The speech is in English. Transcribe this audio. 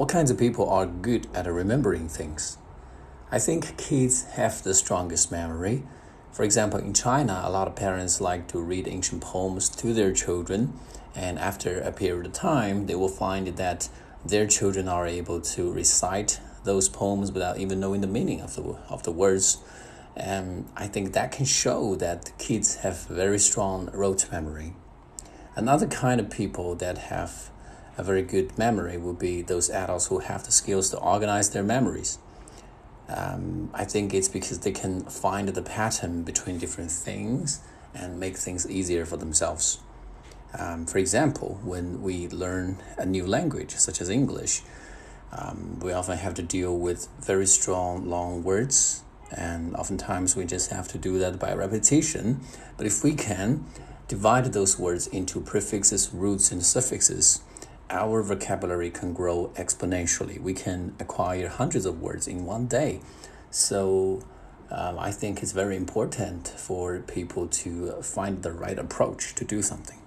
What kinds of people are good at remembering things? I think kids have the strongest memory. For example, in China, a lot of parents like to read ancient poems to their children, and after a period of time, they will find that their children are able to recite those poems without even knowing the meaning of the, of the words. And I think that can show that kids have very strong rote memory. Another kind of people that have a very good memory would be those adults who have the skills to organize their memories. Um, I think it's because they can find the pattern between different things and make things easier for themselves. Um, for example, when we learn a new language, such as English, um, we often have to deal with very strong, long words, and oftentimes we just have to do that by repetition. But if we can divide those words into prefixes, roots, and suffixes, our vocabulary can grow exponentially. We can acquire hundreds of words in one day. So um, I think it's very important for people to find the right approach to do something.